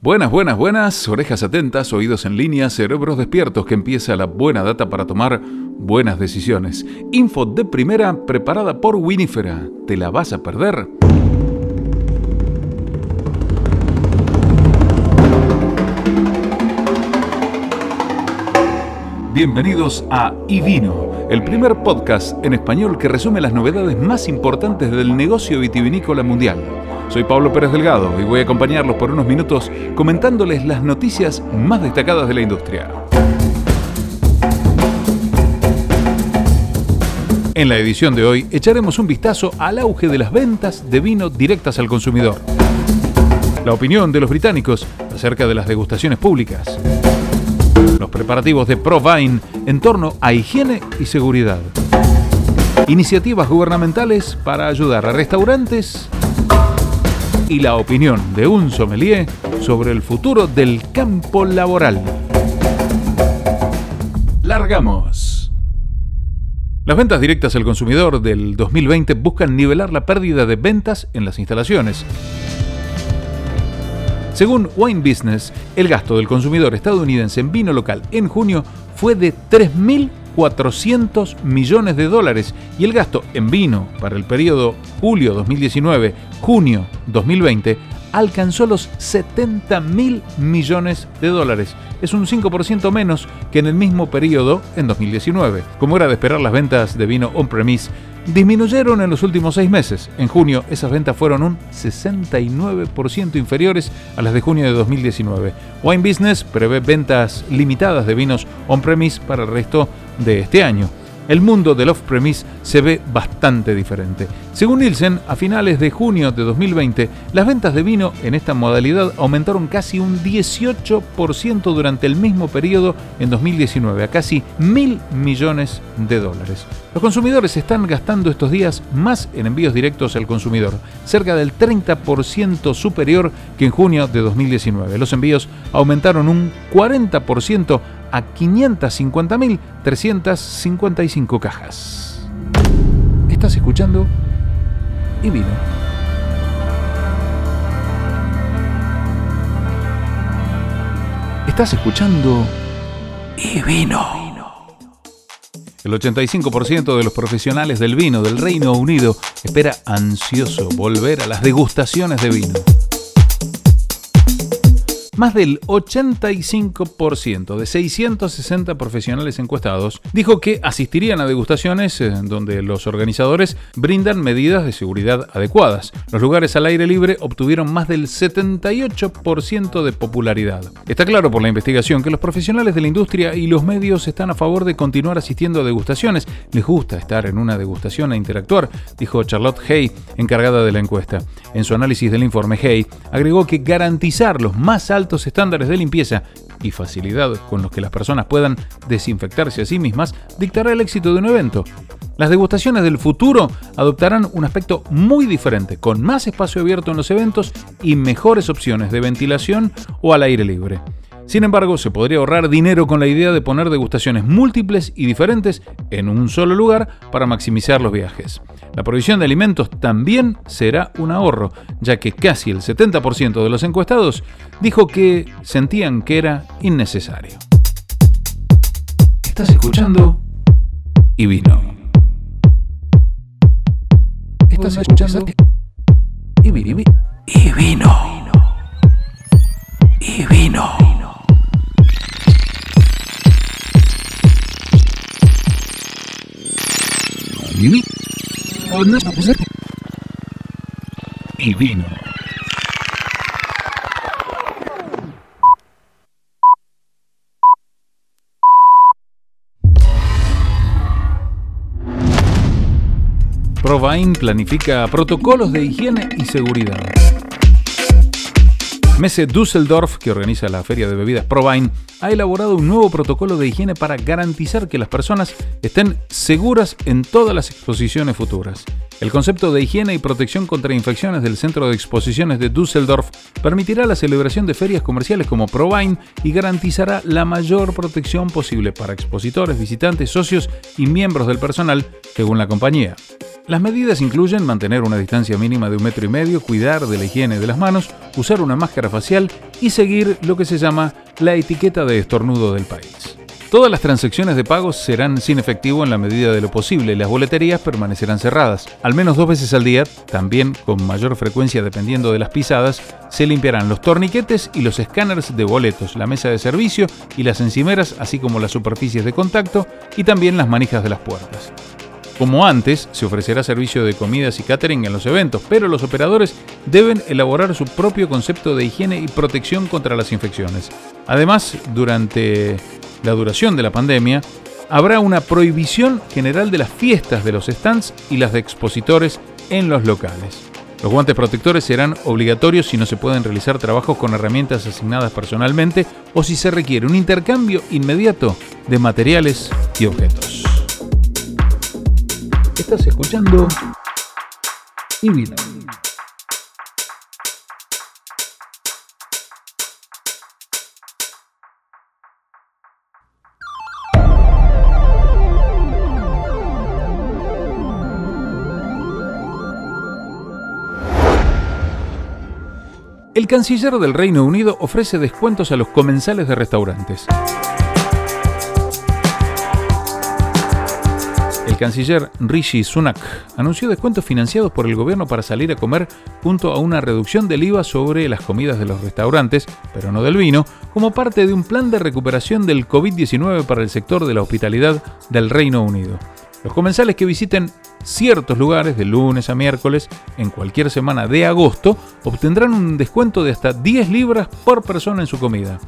Buenas, buenas, buenas, orejas atentas, oídos en línea, cerebros despiertos, que empieza la buena data para tomar buenas decisiones. Info de primera preparada por Winifera. ¿Te la vas a perder? Bienvenidos a Ivino, el primer podcast en español que resume las novedades más importantes del negocio vitivinícola mundial. Soy Pablo Pérez Delgado y voy a acompañarlos por unos minutos comentándoles las noticias más destacadas de la industria. En la edición de hoy echaremos un vistazo al auge de las ventas de vino directas al consumidor. La opinión de los británicos acerca de las degustaciones públicas. Preparativos de ProVine en torno a higiene y seguridad. Iniciativas gubernamentales para ayudar a restaurantes y la opinión de un sommelier sobre el futuro del campo laboral. Largamos. Las ventas directas al consumidor del 2020 buscan nivelar la pérdida de ventas en las instalaciones. Según Wine Business, el gasto del consumidor estadounidense en vino local en junio fue de 3.400 millones de dólares y el gasto en vino para el periodo julio 2019-junio 2020 alcanzó los 70 mil millones de dólares. Es un 5% menos que en el mismo periodo en 2019. Como era de esperar, las ventas de vino on-premise disminuyeron en los últimos seis meses. En junio esas ventas fueron un 69% inferiores a las de junio de 2019. Wine Business prevé ventas limitadas de vinos on-premise para el resto de este año el mundo del off-premise se ve bastante diferente. Según Nielsen, a finales de junio de 2020, las ventas de vino en esta modalidad aumentaron casi un 18% durante el mismo periodo en 2019, a casi mil millones de dólares. Los consumidores están gastando estos días más en envíos directos al consumidor, cerca del 30% superior que en junio de 2019. Los envíos aumentaron un 40% a 550.355 cajas. Estás escuchando y vino. Estás escuchando y vino. El 85% de los profesionales del vino del Reino Unido espera ansioso volver a las degustaciones de vino. Más del 85% de 660 profesionales encuestados dijo que asistirían a degustaciones eh, donde los organizadores brindan medidas de seguridad adecuadas. Los lugares al aire libre obtuvieron más del 78% de popularidad. Está claro por la investigación que los profesionales de la industria y los medios están a favor de continuar asistiendo a degustaciones. Les gusta estar en una degustación e interactuar, dijo Charlotte Hay, encargada de la encuesta. En su análisis del informe, Hay agregó que garantizar los más altos estándares de limpieza y facilidad con los que las personas puedan desinfectarse a sí mismas dictará el éxito de un evento. Las degustaciones del futuro adoptarán un aspecto muy diferente, con más espacio abierto en los eventos y mejores opciones de ventilación o al aire libre. Sin embargo, se podría ahorrar dinero con la idea de poner degustaciones múltiples y diferentes en un solo lugar para maximizar los viajes. La provisión de alimentos también será un ahorro, ya que casi el 70% de los encuestados dijo que sentían que era innecesario. Estás escuchando y vino. Estás escuchando y vino. Y vino. Y vino. Y vino. Provine planifica protocolos de higiene y seguridad. Messe Düsseldorf, que organiza la feria de bebidas Provine, ha elaborado un nuevo protocolo de higiene para garantizar que las personas estén seguras en todas las exposiciones futuras. El concepto de higiene y protección contra infecciones del Centro de Exposiciones de Düsseldorf permitirá la celebración de ferias comerciales como ProVine y garantizará la mayor protección posible para expositores, visitantes, socios y miembros del personal, según la compañía. Las medidas incluyen mantener una distancia mínima de un metro y medio, cuidar de la higiene de las manos, usar una máscara facial y seguir lo que se llama la etiqueta de estornudo del país. Todas las transacciones de pagos serán sin efectivo en la medida de lo posible y las boleterías permanecerán cerradas. Al menos dos veces al día, también con mayor frecuencia dependiendo de las pisadas, se limpiarán los torniquetes y los escáneres de boletos, la mesa de servicio y las encimeras, así como las superficies de contacto y también las manijas de las puertas. Como antes, se ofrecerá servicio de comidas y catering en los eventos, pero los operadores deben elaborar su propio concepto de higiene y protección contra las infecciones. Además, durante la duración de la pandemia, habrá una prohibición general de las fiestas de los stands y las de expositores en los locales. Los guantes protectores serán obligatorios si no se pueden realizar trabajos con herramientas asignadas personalmente o si se requiere un intercambio inmediato de materiales y objetos. Estás escuchando. El canciller del Reino Unido ofrece descuentos a los comensales de restaurantes. Canciller Rishi Sunak anunció descuentos financiados por el gobierno para salir a comer junto a una reducción del IVA sobre las comidas de los restaurantes, pero no del vino, como parte de un plan de recuperación del COVID-19 para el sector de la hospitalidad del Reino Unido. Los comensales que visiten ciertos lugares de lunes a miércoles en cualquier semana de agosto obtendrán un descuento de hasta 10 libras por persona en su comida.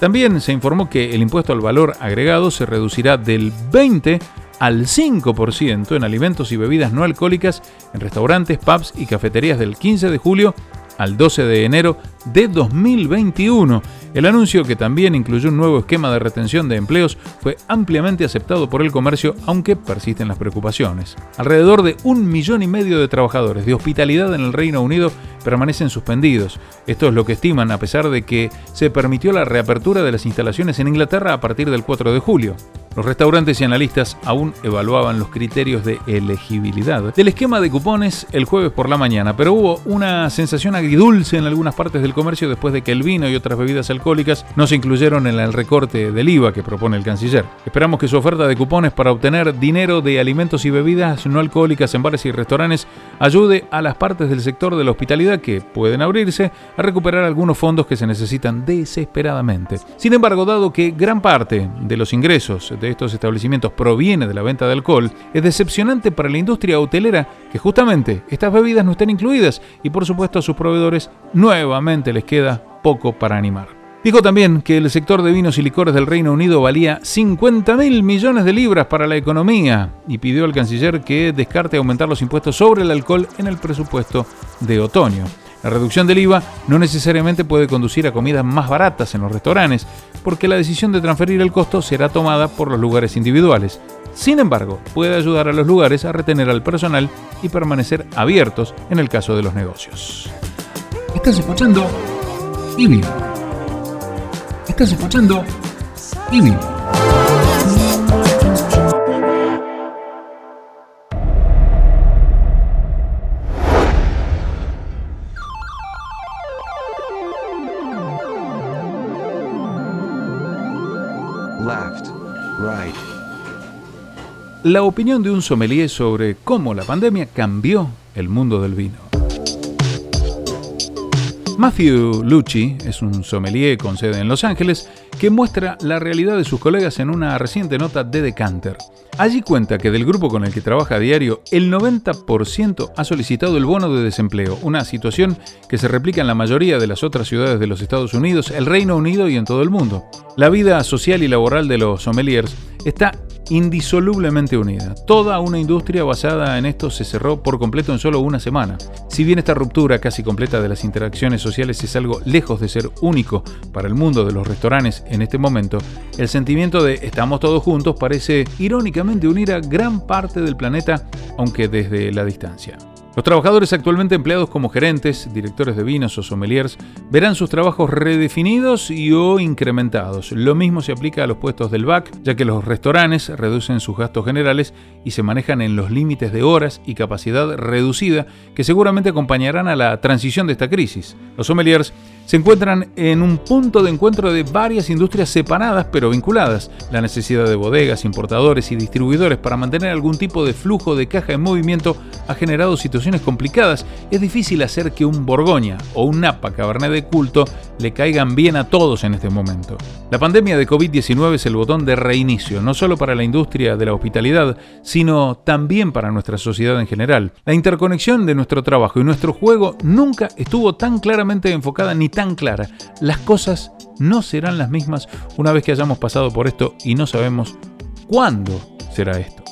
También se informó que el impuesto al valor agregado se reducirá del 20 al 5% en alimentos y bebidas no alcohólicas en restaurantes, pubs y cafeterías del 15 de julio al 12 de enero de 2021. El anuncio, que también incluyó un nuevo esquema de retención de empleos, fue ampliamente aceptado por el comercio, aunque persisten las preocupaciones. Alrededor de un millón y medio de trabajadores de hospitalidad en el Reino Unido permanecen suspendidos. Esto es lo que estiman a pesar de que se permitió la reapertura de las instalaciones en Inglaterra a partir del 4 de julio. Los restaurantes y analistas aún evaluaban los criterios de elegibilidad del esquema de cupones el jueves por la mañana, pero hubo una sensación agridulce en algunas partes del comercio después de que el vino y otras bebidas alcohólicas no se incluyeron en el recorte del IVA que propone el canciller. Esperamos que su oferta de cupones para obtener dinero de alimentos y bebidas no alcohólicas en bares y restaurantes ayude a las partes del sector de la hospitalidad que pueden abrirse a recuperar algunos fondos que se necesitan desesperadamente. Sin embargo, dado que gran parte de los ingresos de estos establecimientos proviene de la venta de alcohol, es decepcionante para la industria hotelera que justamente estas bebidas no estén incluidas y por supuesto a sus proveedores nuevamente les queda poco para animar. Dijo también que el sector de vinos y licores del Reino Unido valía 50 mil millones de libras para la economía y pidió al canciller que descarte aumentar los impuestos sobre el alcohol en el presupuesto de otoño. La reducción del IVA no necesariamente puede conducir a comidas más baratas en los restaurantes, porque la decisión de transferir el costo será tomada por los lugares individuales. Sin embargo, puede ayudar a los lugares a retener al personal y permanecer abiertos en el caso de los negocios. Estás escuchando. Estás escuchando. La opinión de un sommelier sobre cómo la pandemia cambió el mundo del vino. Matthew Lucci es un sommelier con sede en Los Ángeles que muestra la realidad de sus colegas en una reciente nota de Decanter. Allí cuenta que del grupo con el que trabaja a diario, el 90% ha solicitado el bono de desempleo, una situación que se replica en la mayoría de las otras ciudades de los Estados Unidos, el Reino Unido y en todo el mundo. La vida social y laboral de los sommeliers está indisolublemente unida. Toda una industria basada en esto se cerró por completo en solo una semana. Si bien esta ruptura casi completa de las interacciones sociales es algo lejos de ser único para el mundo de los restaurantes en este momento, el sentimiento de estamos todos juntos parece irónicamente unir a gran parte del planeta, aunque desde la distancia. Los trabajadores actualmente empleados como gerentes, directores de vinos o sommeliers verán sus trabajos redefinidos y o incrementados. Lo mismo se aplica a los puestos del BAC, ya que los restaurantes reducen sus gastos generales y se manejan en los límites de horas y capacidad reducida que seguramente acompañarán a la transición de esta crisis. Los sommeliers se encuentran en un punto de encuentro de varias industrias separadas pero vinculadas. La necesidad de bodegas, importadores y distribuidores para mantener algún tipo de flujo de caja en movimiento ha generado situaciones complicadas. Es difícil hacer que un Borgoña o un Napa Cabernet de culto le caigan bien a todos en este momento. La pandemia de COVID-19 es el botón de reinicio, no solo para la industria de la hospitalidad, sino también para nuestra sociedad en general. La interconexión de nuestro trabajo y nuestro juego nunca estuvo tan claramente enfocada ni tan clara. Las cosas no serán las mismas una vez que hayamos pasado por esto y no sabemos cuándo será esto.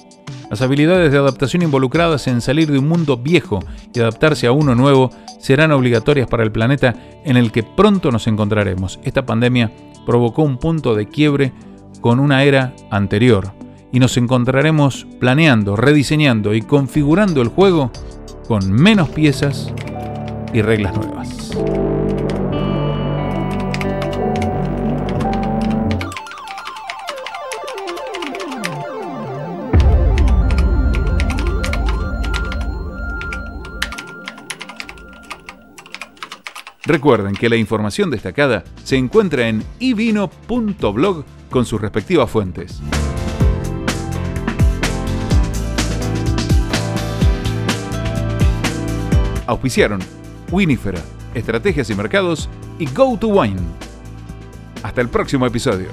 Las habilidades de adaptación involucradas en salir de un mundo viejo y adaptarse a uno nuevo serán obligatorias para el planeta en el que pronto nos encontraremos. Esta pandemia provocó un punto de quiebre con una era anterior y nos encontraremos planeando, rediseñando y configurando el juego con menos piezas y reglas nuevas. Recuerden que la información destacada se encuentra en ivino.blog con sus respectivas fuentes. Auspiciaron Winifera, Estrategias y Mercados y Go to Wine. Hasta el próximo episodio.